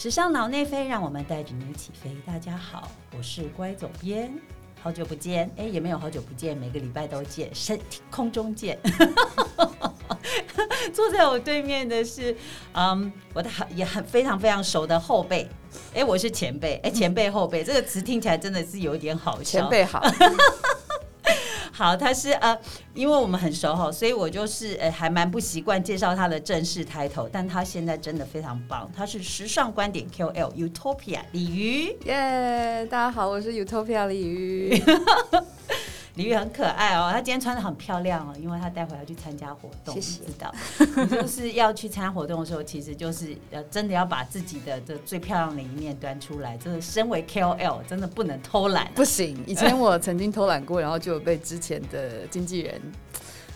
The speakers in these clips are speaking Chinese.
时尚脑内飞，让我们带着你一起飞。大家好，我是乖总编，好久不见，哎，也没有好久不见，每个礼拜都见，身空中见。坐在我对面的是，嗯，我的也很非常非常熟的后辈，哎，我是前辈，哎，前辈后辈这个词听起来真的是有点好笑。前辈好。好，他是呃，因为我们很熟哈，所以我就是呃，还蛮不习惯介绍他的正式抬头，但他现在真的非常棒，他是时尚观点 QL Utopia 李鱼，耶，大家好，我是 Utopia 李瑜。李玉很可爱哦，她今天穿的很漂亮哦，因为她待会要去参加活动。谢谢。知道，就是要去参加活动的时候，其实就是呃，真的要把自己的这最漂亮的一面端出来。真的，身为 KOL，真的不能偷懒。不行，以前我曾经偷懒过，然后就被之前的经纪人。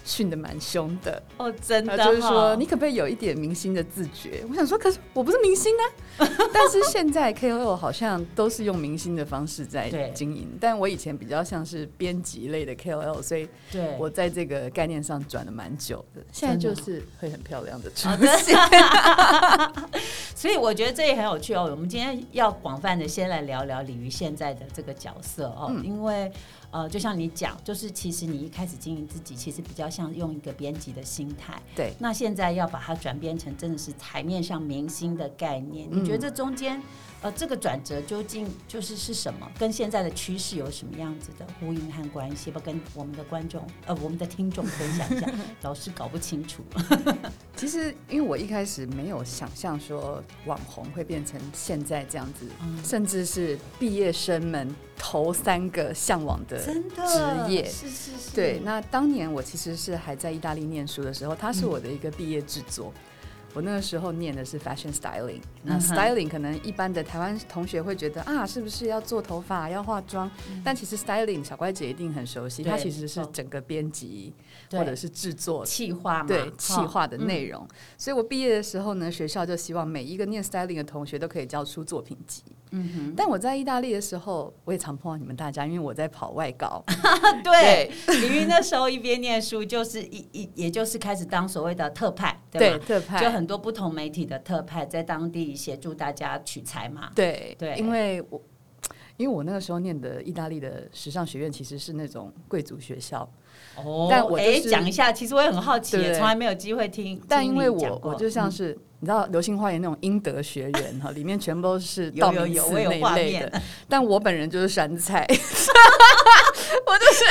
训的蛮凶的哦，真的，就是说你可不可以有一点明星的自觉？我想说，可是我不是明星啊。但是现在 KOL 好像都是用明星的方式在经营，但我以前比较像是编辑类的 KOL，所以我在这个概念上转了蛮久的。现在就是会很漂亮的出现，所以我觉得这也很有趣哦。我们今天要广泛的先来聊聊李鱼现在的这个角色哦，因为。呃，就像你讲，就是其实你一开始经营自己，其实比较像用一个编辑的心态。对。那现在要把它转变成真的是台面上明星的概念，你觉得这中间？呃，这个转折究竟就是是什么？跟现在的趋势有什么样子的呼应和关系？不跟我们的观众呃，我们的听众分享一下，老是搞不清楚。其实，因为我一开始没有想象说网红会变成现在这样子，甚至是毕业生们头三个向往的职业。是是是。对，那当年我其实是还在意大利念书的时候，它是我的一个毕业制作。我那个时候念的是 fashion styling，那 styling 可能一般的台湾同学会觉得啊，是不是要做头发、要化妆？但其实 styling 小乖姐一定很熟悉，它其实是整个编辑或者是制作、企划对企划的内容。所以我毕业的时候呢，学校就希望每一个念 styling 的同学都可以交出作品集。嗯哼，但我在意大利的时候，我也常碰到你们大家，因为我在跑外稿。对，李云 那时候一边念书，就是一一，也就是开始当所谓的特派，对特派，就很多不同媒体的特派，在当地协助大家取材嘛。对对，因为我因为我那个时候念的意大利的时尚学院，其实是那种贵族学校。哦，但我哎，讲一下，其实我也很好奇，从来没有机会听。但因为我我就像是。你知道《流星花园》那种英德学园哈，里面全部都是道明寺那一类的。但我本人就是山菜，我就是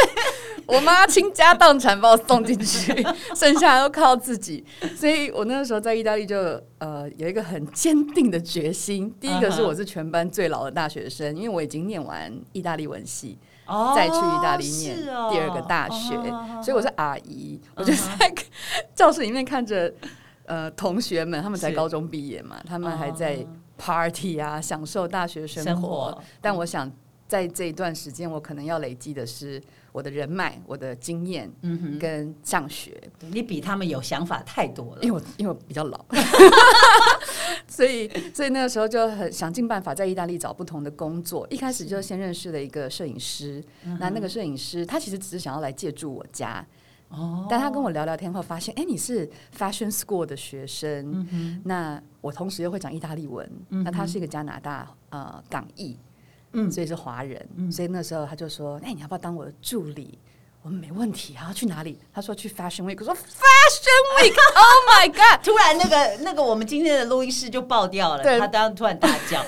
我妈倾家荡产把我送进去，剩下都靠自己。所以我那个时候在意大利就呃有一个很坚定的决心。第一个是我是全班最老的大学生，因为我已经念完意大利文系，再去意大利念第二个大学，所以我是阿姨，我就在教室里面看着。呃，同学们他们才高中毕业嘛，他们还在 party 啊，享受大学生活。但我想，在这一段时间，我可能要累积的是我的人脉、我的经验，嗯跟上学。你比他们有想法太多了，因为我因为我比较老，所以所以那个时候就很想尽办法在意大利找不同的工作。一开始就先认识了一个摄影师，那那个摄影师他其实只是想要来借住我家。哦，但他跟我聊聊天后，发现，哎，你是 fashion school 的学生，那我同时又会讲意大利文，那他是一个加拿大呃港裔，嗯，所以是华人，所以那时候他就说，哎，你要不要当我的助理？我们没问题，还要去哪里？他说去 fashion week，我说 fashion week，Oh my god！突然那个那个我们今天的录音室就爆掉了，他当时突然大叫。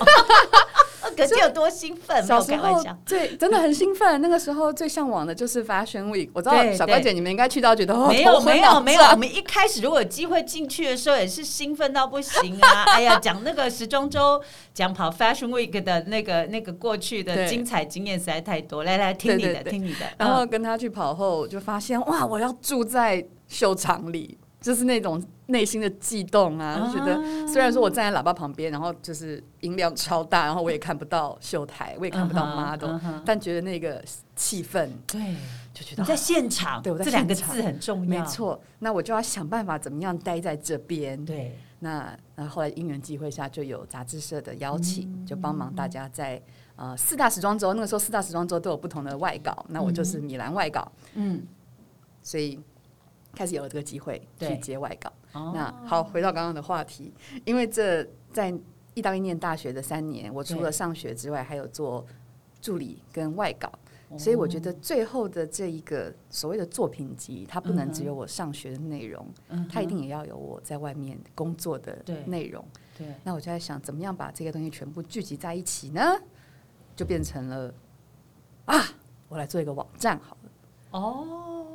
可是有多兴奋？小时候最真的很兴奋。那个时候最向往的就是 Fashion Week。我知道小乖姐你们应该去到觉得没有没有没有。我们一开始如果有机会进去的时候，也是兴奋到不行啊！哎呀，讲那个时装周，讲跑 Fashion Week 的那个那个过去的精彩经验实在太多。来来，听你的，听你的。然后跟他去跑后，就发现哇，我要住在秀场里。就是那种内心的悸动啊，觉得虽然说我站在喇叭旁边，然后就是音量超大，然后我也看不到秀台，我也看不到 model，但觉得那个气氛，对，就觉得你在现场，对，我在这两个字很重要，没错。那我就要想办法怎么样待在这边。对，那那后来因缘际会下，就有杂志社的邀请，就帮忙大家在呃四大时装周，那个时候四大时装周都有不同的外稿，那我就是米兰外稿，嗯，所以。开始有了这个机会去接外稿。那好，回到刚刚的话题，因为这在意大利念大学的三年，我除了上学之外，还有做助理跟外稿，哦。所以我觉得最后的这一个所谓的作品集，它不能只有我上学的内容，嗯它一定也要有我在外面工作的内容。对，那我就在想，怎么样把这些东西全部聚集在一起呢？就变成了啊，我来做一个网站好了。哦，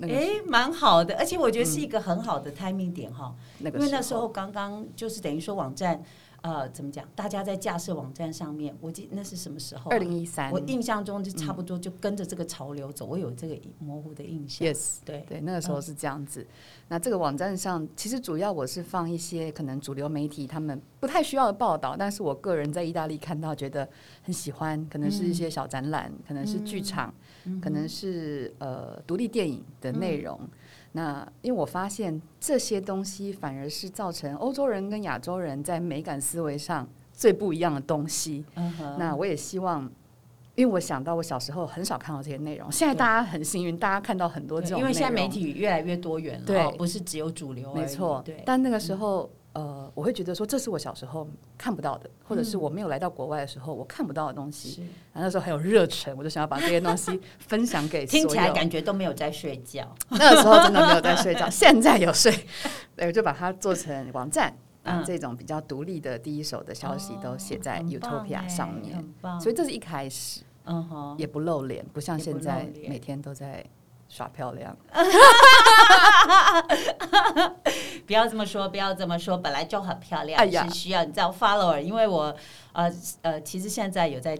那个、哎，蛮好的，而且我觉得是一个很好的 timing 点哈，那个因为那时候刚刚就是等于说网站，呃，怎么讲？大家在架设网站上面，我记那是什么时候啊、二零一三。我印象中就差不多就跟着这个潮流走，我有这个模糊的印象。，yes，对，对，那个时候是这样子。那这个网站上，其实主要我是放一些可能主流媒体他们不太需要的报道，但是我个人在意大利看到觉得很喜欢，可能是一些小展览，可能是剧场，可能是呃独立电影的内容。那因为我发现这些东西反而是造成欧洲人跟亚洲人在美感思维上最不一样的东西。嗯，那我也希望，因为我想到我小时候很少看到这些内容，现在大家很幸运，大家看到很多这种因为现在媒体越来越多元了，对哦不是只有主流没错，对，但那个时候，呃，我会觉得说，这是我小时候看不到的，或者是嗯我没有来到国外的时候，我看不到的东西。然后那时候很有热忱，我就想要把这些东西 分享给。听起来感觉都没有在睡觉，那个时候真的没有在睡觉，现在有睡。对，我就把它做成网站，把嗯这种比较独立的第一手的消息都写在 Utopia 哎上面。所以这是一开始，嗯哼，也不露脸，不像现在每天都在耍漂亮。不要这么说，不要这么说，本来就很漂亮，哎是需要你知道 follower，因为我呃呃，其实现在有在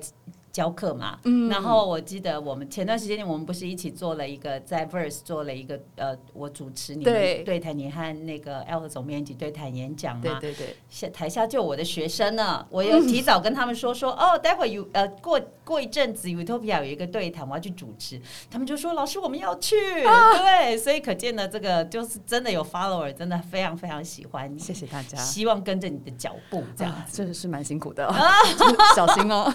教课嘛，嗯。然后我记得我们前段时间我们不是一起做了一个在 Verse 做了一个呃，我主持你们对。对谈，你和那个 L 总编辑对谈演讲嘛，对对对，下台下就我的学生呢，我有提早跟他们说说，哦，待会有呃过过一阵子 Utopia 有一个对谈，我要去主持，他们就说老师我们要去，对，所以可见呢，这个就是真的有 follower，真的非常非常喜欢你，谢谢大家。希望跟着你的脚步这样。啊，这是蛮辛苦的、哦，小心哦，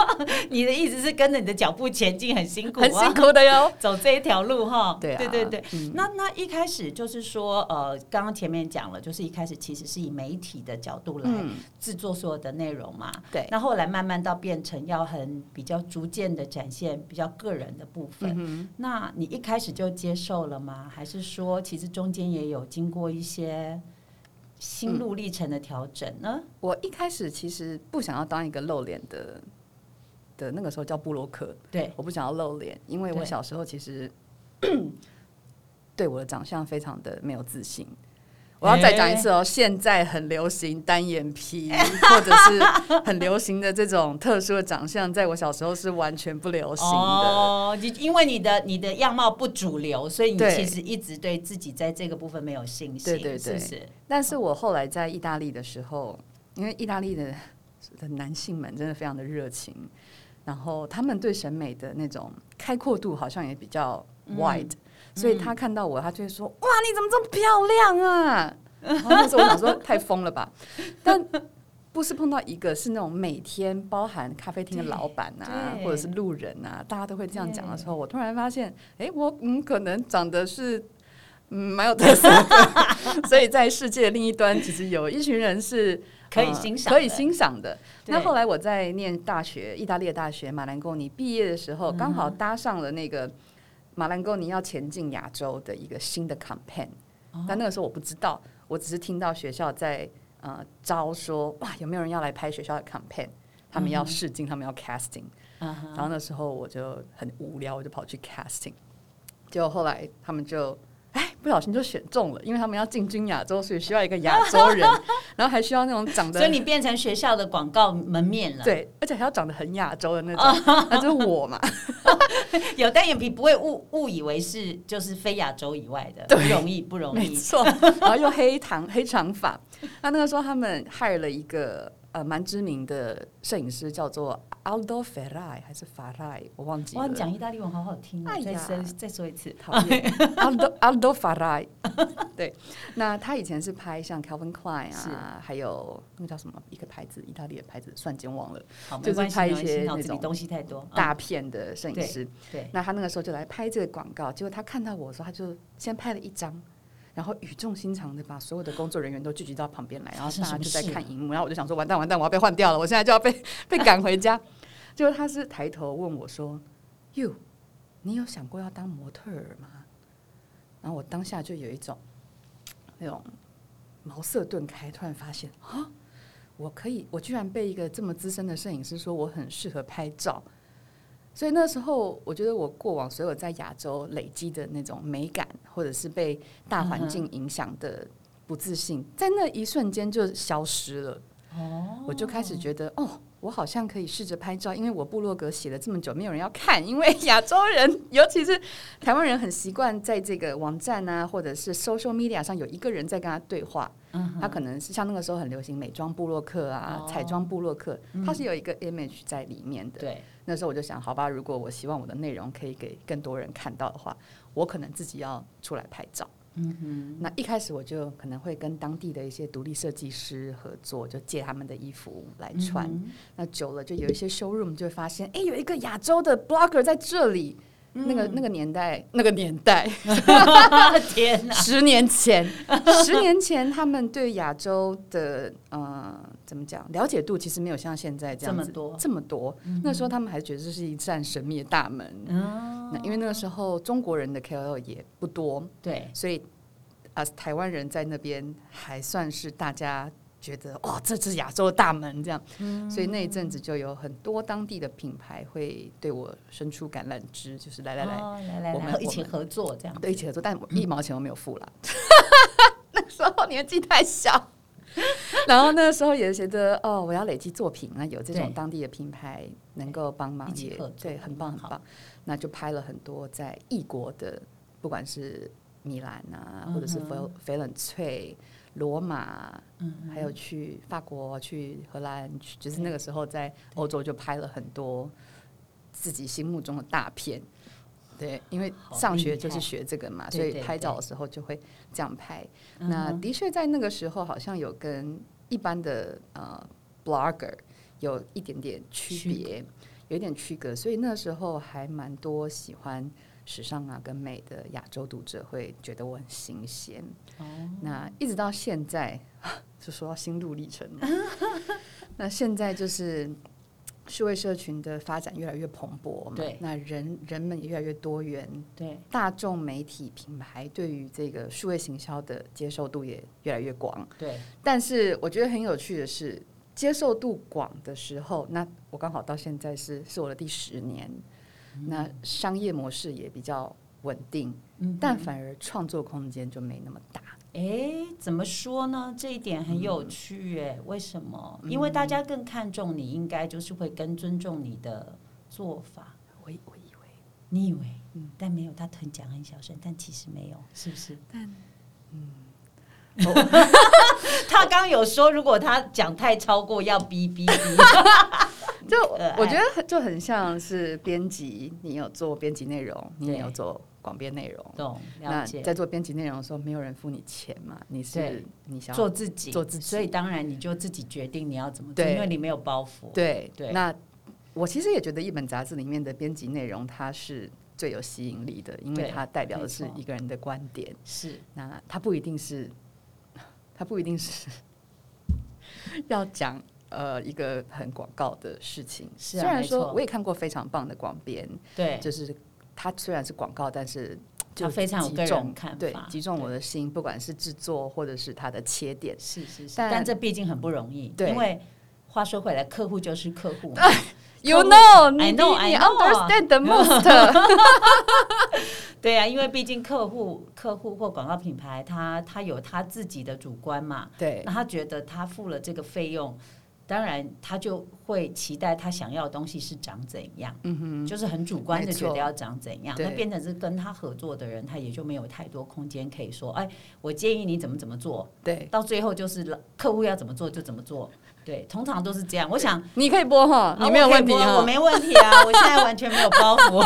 你的意思是跟着你的脚步前进很辛苦、啊，很辛苦的哟。走这一条路哈。对啊对对对。嗯那那一开始就是说，呃，刚刚前面讲了，就是一开始其实是以媒体的角度来嗯，制作所有的内容嘛。对，那后来慢慢到变成要很比较逐渐的展现比较个人的部分。嗯那你一开始就接受了吗？还是说其实中间也有经过一些心路历程的调整呢？我一开始其实不想要当一个露脸的的那个时候叫布洛克，对，我不想要露脸，因为我小时候其实对我的长相非常的没有自信。我要再讲一次哦，现在很流行单眼皮，或者是很流行的这种特殊的长相，在我小时候是完全不流行的。哦，你因为你的你的样貌不主流，所以你其实一直对自己在这个部分没有信心，对对对是不是？但是我后来在意大利的时候，因为意大利的的男性们真的非常的热情，然后他们对审美的那种开阔度好像也比较 wide，、所以他看到我，他就会说：“哇，你怎么这么漂亮啊？”然后那时候我想说太疯了吧，但不是碰到一个是那种每天包含咖啡厅的老板啊，或者是路人啊，大家都会这样讲的时候，我突然发现，哎、我嗯可能长得是。嗯，蛮有特色的，所以在世界的另一端，其实有一群人是可以呃欣赏的。可以欣赏的。那后来我在念大学，意大利的大学马兰贡尼毕业的时候，刚好搭上了那个马兰贡尼要前进亚洲的一个新的 campaign，、但那个时候我不知道，我只是听到学校在呃招说，哇，有没有人要来拍学校的 campaign？他们要试镜，他们要 casting，、嗯然后那时候我就很无聊，我就跑去 casting，结果后来他们就。哎，不小心就选中了，因为他们要进军亚洲，所以需要一个亚洲人，然后还需要那种长得所以你变成学校的广告门面了。，对，而且还要长得很亚洲的那种，那就是我嘛。有单眼皮不会误误以为是就是非亚洲以外的，不容易不容易。没错，然后又黑长黑长发。那那个时候他们 hire 了一个呃蛮知名的摄影师，叫做 Aldo Ferrai 还是 Ferrai，我忘记哇，了。你讲意大利文好好听哦！再哎呀说再说一次。讨厌 Aldo Aldo Ferrai，对，那他以前是拍像 Calvin Klein 啊，还有那个叫什么一个牌子，意大利的牌子，瞬间忘了，好，就是拍一些那种东西太多。大嗯片的摄影师。对，那他那个时候就来拍这个广告，结果他看到我的时候，他就先拍了一张，然后语重心长的把所有的工作人员都聚集到旁边来，然后大家就在看荧幕，然后我就想说完蛋完蛋，我要被换掉了，我现在就要被被赶回家。结果他是抬头问我说：“You，你有想过要当模特儿吗？”然后我当下就有一种那种茅塞顿开，突然发现 啊，我可以，我居然被一个这么资深的摄影师说我很适合拍照。所以那时候，我觉得我过往所有在亚洲累积的那种美感，或者是被大环境影响的不自信，在那一瞬间就消失了。哦，我就开始觉得，哦，我好像可以试着拍照，因为我部落格写了这么久，没有人要看，因为亚洲人，尤其是台湾人，很习惯在这个网站啊，或者是 social media 上有一个人在跟他对话。嗯，他可能是像那个时候很流行美妆部落客啊，彩妆部落客，他是有一个 image 在里面的。对。那时候我就想，好吧，如果我希望我的内容可以给更多人看到的话，我可能自己要出来拍照。嗯哼。那一开始我就可能会跟当地的一些独立设计师合作，就借他们的衣服来穿。那久了就有一些 showroom 就会发现，哎，有一个亚洲的 blogger 在这里。那个那个年代，那个年代，天哪！十年前，十年前，他们对亚洲的呃，怎么讲，了解度其实没有像现在这样子多这么多。那时候他们还觉得这是一扇神秘的大门。那因为那个时候中国人的 KOL 也不多，对，所以啊，台湾人在那边还算是大家。觉得哦，这是亚洲的大门，这样，所以那一阵子就有很多当地的品牌会对我伸出橄榄枝，就是来来来，来来，我们一起合作这样，对，一起合作，但我一毛钱都没有付了，那时候年纪太小，然后那个时候也觉得哦，我要累积作品啊，有这种当地的品牌能够帮忙，也对，很棒很棒，那就拍了很多在异国的，不管是米兰啊，或者是翡翡冷翠。罗马，嗯，还有去法国、去荷兰，就是那个时候在欧洲就拍了很多自己心目中的大片。对，因为上学就是学这个嘛，所以拍照的时候就会这样拍。那的确在那个时候好像有跟一般的呃 blogger 有一点点区别，有一点区隔，所以那时候还蛮多喜欢。时尚啊，跟美的亚洲读者会觉得我很新鲜。哦，那一直到现在，就说到心路历程。那现在就是数位社群的发展越来越蓬勃嘛，对，那人人们也越来越多元，对，大众媒体品牌对于这个数位行销的接受度也越来越广，对。但是我觉得很有趣的是，接受度广的时候，那我刚好到现在是是我的第十年。那商业模式也比较稳定，但反而创作空间就没那么大。哎，怎么说呢？这一点很有趣哎，为什么？因为大家更看重你，应该就是会更尊重你的做法。我我以为，你以为，嗯，但没有，他很讲很小声，但其实没有，是不是？但，嗯，他刚有说，如果他讲太超过，要逼逼逼。就我觉得就很像是编辑，你有做编辑内容，你也有做广编内容。懂，那在做编辑内容的时候，没有人付你钱嘛？你是你想做自己，做自己，所以当然你就自己决定你要怎么做，因为你没有包袱。对对。那我其实也觉得一本杂志里面的编辑内容，它是最有吸引力的，因为它代表的是一个人的观点。是，那它不一定是，它不一定是 要讲。呃，一个很广告的事情，虽然说我也看过非常棒的广编，对，就是它虽然是广告，但是就非常有个人看法，击中我的心，不管是制作或者是它的切点，是是是，但这毕竟很不容易，因为话说回来，客户就是客户，You know, I know, I understand the most。对呀，因为毕竟客户、客户或广告品牌，他他有他自己的主观嘛，对，那他觉得他付了这个费用。当然，他就会期待他想要的东西是长怎样，嗯哼，就是很主观的觉得要长怎样，那变成是跟他合作的人，他也就没有太多空间可以说，哎，我建议你怎么怎么做，对，到最后就是客户要怎么做就怎么做。对，通常都是这样。我想你可以播哈，你没有问题我没问题啊，我现在完全没有包袱。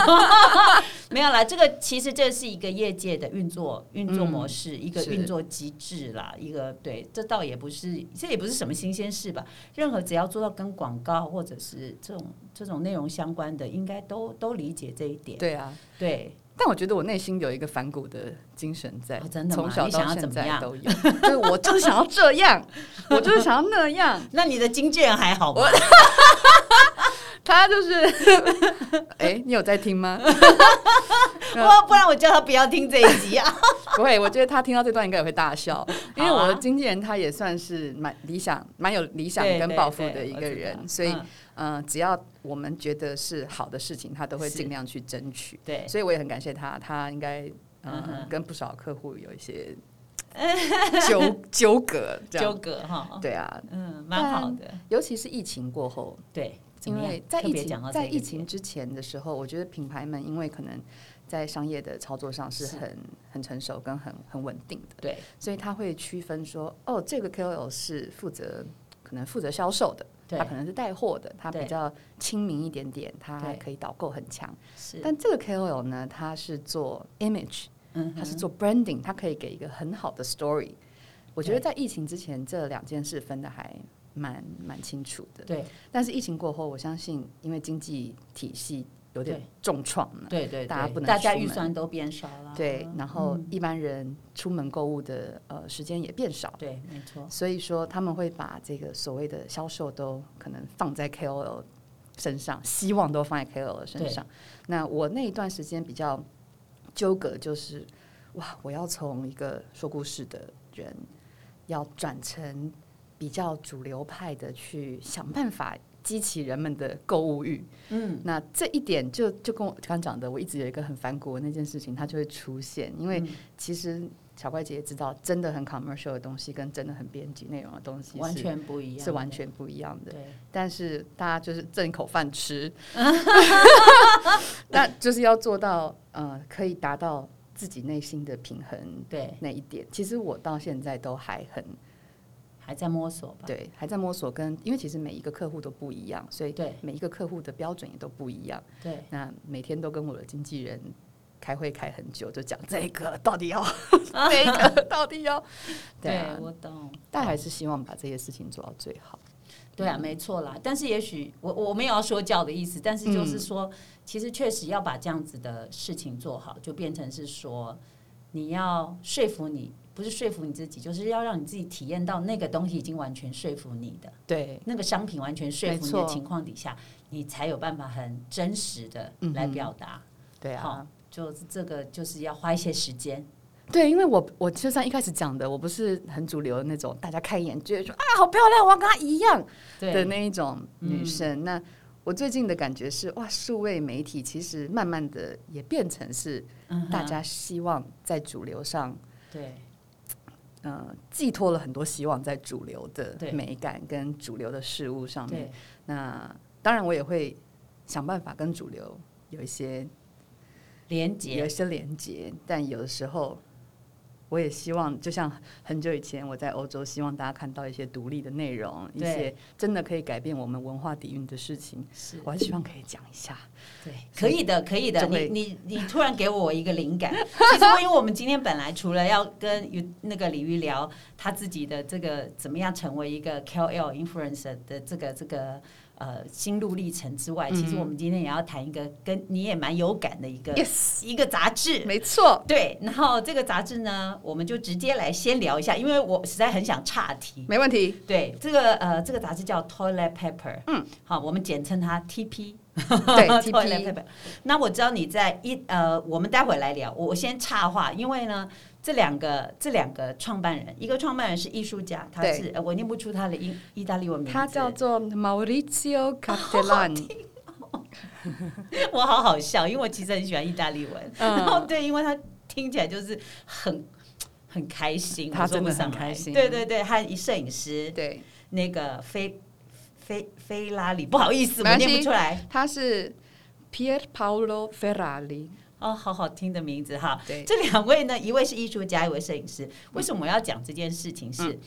没有啦，这个其实这是一个业界的运作运作模式，一个运作机制啦。一个对，这倒也不是，这也不是什么新鲜事吧？任何只要做到跟广告或者是这种这种内容相关的，应该都都理解这一点。对啊，对。但我觉得我内心有一个反骨的精神在，真的从小到现在都有。就是我就是想要这样，我就是想要那样。那你的经纪人还好吗？他就是，哎，你有在听吗？我不然我叫他不要听这一集啊。不会，我觉得他听到这段应该也会大笑，因为我的经纪人他也算是蛮理想、蛮有理想跟抱负的一个人，所以嗯，只要我们觉得是好的事情，他都会尽量去争取。对，所以我也很感谢他，他应该嗯跟不少客户有一些纠纠葛，纠葛哈。对啊，嗯，蛮好的，尤其是疫情过后，对。因为在疫情在疫情之前的时候，我觉得品牌们因为可能在商业的操作上是很很成熟跟很很稳定的，对，所以他会区分说，哦，这个 KOL 是负责可能负责销售的，他可能是带货的，他比较亲民一点点，他可以导购很强，是，但这个 KOL 呢，他是做 image，嗯，他是做 branding，他可以给一个很好的 story。我觉得在疫情之前，这两件事分的还。蛮蛮清楚的，对。但是疫情过后，我相信因为经济体系有点重创了，对对，大家不能，大家预算都变少了，对。然后一般人出门购物的呃时间也变少，对，没错。所以说他们会把这个所谓的销售都可能放在 KOL 身上，希望都放在 KOL 身上。那我那一段时间比较纠葛，就是哇，我要从一个说故事的人要转成。比较主流派的去想办法激起人们的购物欲，嗯，那这一点就就跟我刚讲的，我一直有一个很反骨的那件事情，它就会出现。因为其实小怪姐也知道，真的很 commercial 的东西跟真的很编辑内容的东西完全不一样，是完全不一样的。对，但是大家就是挣一口饭吃，那就是要做到呃，可以达到自己内心的平衡。对，那一点，其实我到现在都还很。还在摸索吧，对，还在摸索。跟因为其实每一个客户都不一样，所以对每一个客户的标准也都不一样。对，那每天都跟我的经纪人开会开很久，就讲这个到底要 这个到底要。对，我懂。但还是希望把这些事情做到最好。对啊，没错啦。但是也许我我没有要说教的意思，但是就是说，其实确实要把这样子的事情做好，就变成是说你要说服你。不是说服你自己，就是要让你自己体验到那个东西已经完全说服你的，对，那个商品完全说服你的情况底下，你才有办法很真实的来表达。对啊，就这个就是要花一些时间。对，因为我我就像一开始讲的，我不是很主流的那种，大家看一眼觉得说啊好漂亮，我要跟她一样的那一种女生。那我最近的感觉是，哇，数位媒体其实慢慢的也变成是大家希望在主流上对。嗯，寄托了很多希望在主流的美感跟主流的事物上面。那当然，我也会想办法跟主流有一些连接，有一些连接。但有的时候。我也希望，就像很久以前我在欧洲，希望大家看到一些独立的内容，一些真的可以改变我们文化底蕴的事情。是，我还希望可以讲一下。对，可以的，可以的。你你你突然给我一个灵感。其实，因为我们今天本来除了要跟那个李玉聊他自己的这个怎么样成为一个 KOL influencer 的这个这个。呃，心路历程之外，其实我们今天也要谈一个跟你也蛮有感的一个一个杂志，没错，对。然后这个杂志呢，我们就直接来先聊一下，因为我实在很想岔题。没问题。对，这个呃，这个杂志叫 Toilet Paper，嗯，好，我们简称它 TP。对，Toilet Paper。那我知道你在一呃，我们待会来聊，我先插话，因为呢。这两个这两个创办人，一个创办人是艺术家，他是我念不出他的意意大利文名字，他叫做 Maurizio Castellani。我好好笑，因为我其实很喜欢意大利文。然后对，因为他听起来就是很很开心，他真的很开心。对对对，他一摄影师，对那个菲菲菲拉里，不好意思，我念不出来。他是 Pier Paolo Ferrari。哦，好好听的名字哈！对，这两位呢，一位是艺术家，一位摄影师。为什么我要讲这件事情？是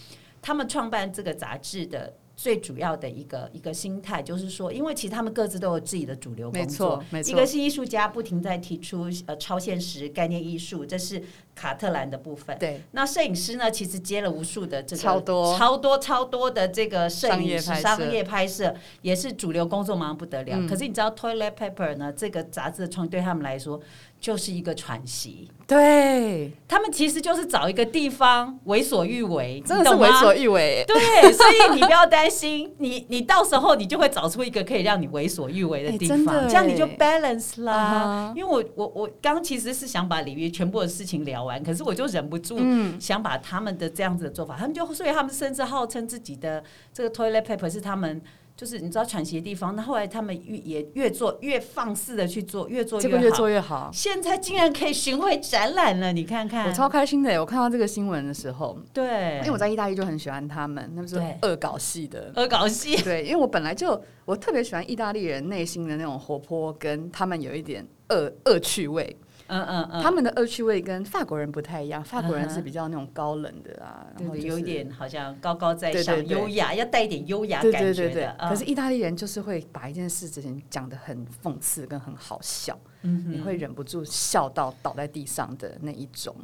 他们创办这个杂志的。最主要的一个一个心态就是说，因为其实他们各自都有自己的主流工作，没错，一个是艺术家，不停在提出呃超现实概念艺术，这是卡特兰的部分。对，那摄影师呢，其实接了无数的这个超多。超多超多的这个摄影师商业拍摄，也是主流工作，忙不得了。可是你知道，Toilet Paper 呢，这个杂志的创对他们来说，就是一个喘息。对他们其实就是找一个地方为所欲为，真的是为所欲为。对，所以你不要担心，你你到时候你就会找出一个可以让你为所欲为的地方，这样你就 balance 啦。因为我我我刚其实是想把里面全部的事情聊完，可是我就忍不住想把他们的这样子的做法，他们就所以他们甚至号称自己的这个 toilet paper 是他们。就是你知道喘息的地方，那后来他们越也越做越放肆的去做，越做越好，越做越好。现在竟然可以巡回展览了，你看看，我超开心的。我看到这个新闻的时候，对，因为我在意大利就很喜欢他们，他们是恶搞系的，恶搞系。对，因为我本来就我特别喜欢意大利人内心的那种活泼，跟他们有一点恶恶趣味。嗯嗯嗯，他们的恶趣味跟法国人不太一样，法国人是比较那种高冷的啊，然后有一点好像高高在上、优雅，要带一点优雅感觉的。可是意大利人就是会把一件事情讲的很讽刺跟很好笑，你会忍不住笑到倒在地上的那一种。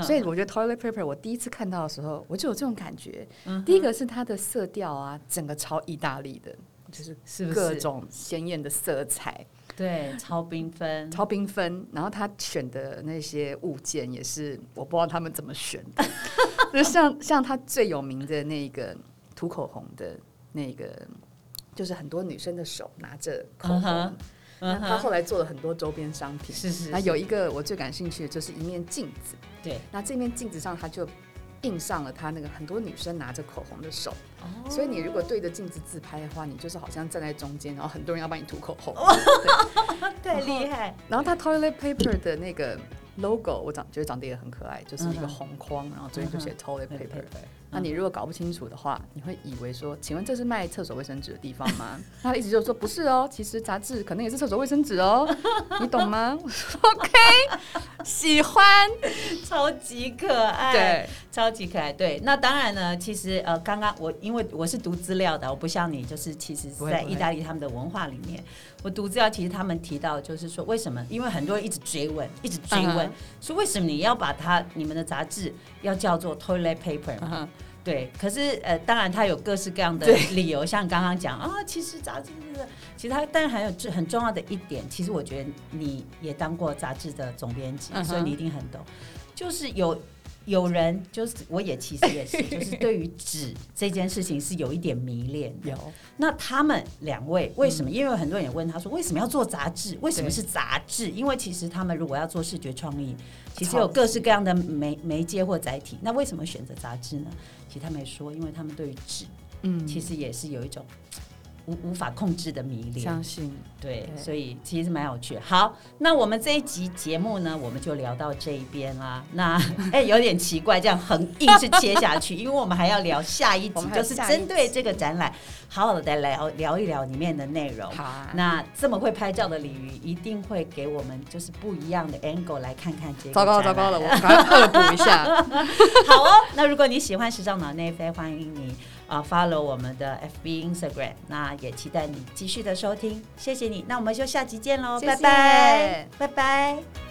所以我觉得 toilet paper 我第一次看到的时候，我就有这种感觉。第一个是它的色调啊，整个超意大利的，就是各种鲜艳的色彩。对，超缤纷，超缤纷。然后他选的那些物件也是，我不知道他们怎么选的。就像像他最有名的那个涂口红的那个，就是很多女生的手拿着口红。那他后来做了很多周边商品。是是。那有一个我最感兴趣的就是一面镜子。对。那这面镜子上，他就。印上了他那个很多女生拿着口红的手，所以你如果对着镜子自拍的话，你就是好像站在中间，然后很多人要帮你涂口红，太厉害。然后他 toilet paper 的那个 logo，我长觉得长得也很可爱，就是一个红框，然后中间就写 toilet paper。那你如果搞不清楚的话，你会以为说，请问这是卖厕所卫生纸的地方吗？他的意思就是说不是哦，其实杂志可能也是厕所卫生纸哦，你懂吗？OK，喜欢，超级可爱，对，超级可爱，对。那当然呢，其实呃，刚刚我因为我是读资料的，我不像你，就是其实在意大利他们的文化里面，我读资料其实他们提到就是说，为什么？因为很多人一直追问，一直追问，说为什么你要把它你们的杂志要叫做 toilet paper？对，可是呃，当然他有各式各样的理由，像刚刚讲啊，其实杂志是，其实它，但是还有最很重要的一点，其实我觉得你也当过杂志的总编辑，所以你一定很懂，就是有。有人就是我也其实也是，就是对于纸这件事情是有一点迷恋。有那他们两位为什么？因为很多人也问他说，为什么要做杂志？为什么是杂志？因为其实他们如果要做视觉创意，其实有各式各样的媒媒介或载体。那为什么选择杂志呢？其实他们也说，因为他们对于纸，嗯，其实也是有一种。无无法控制的迷恋，相信对，所以其实蛮有趣。好，那我们这一集节目呢，我们就聊到这一边啦。那 哎，有点奇怪，这样横硬是切下去，因为我们还要聊下一集，就是针对这个展览，好好的聊聊一聊里面的内容。好啊，那这么会拍照的鲤鱼，一定会给我们就是不一样的 angle 来看看这个。糟糕糟糕了，我赶快恶补一下。好哦，那如果你喜欢时尚脑内飞，欢迎你。啊，follow 我们的 FB、Instagram，那也期待你继续的收听，谢谢你，那我们就下集见喽，拜拜，拜拜。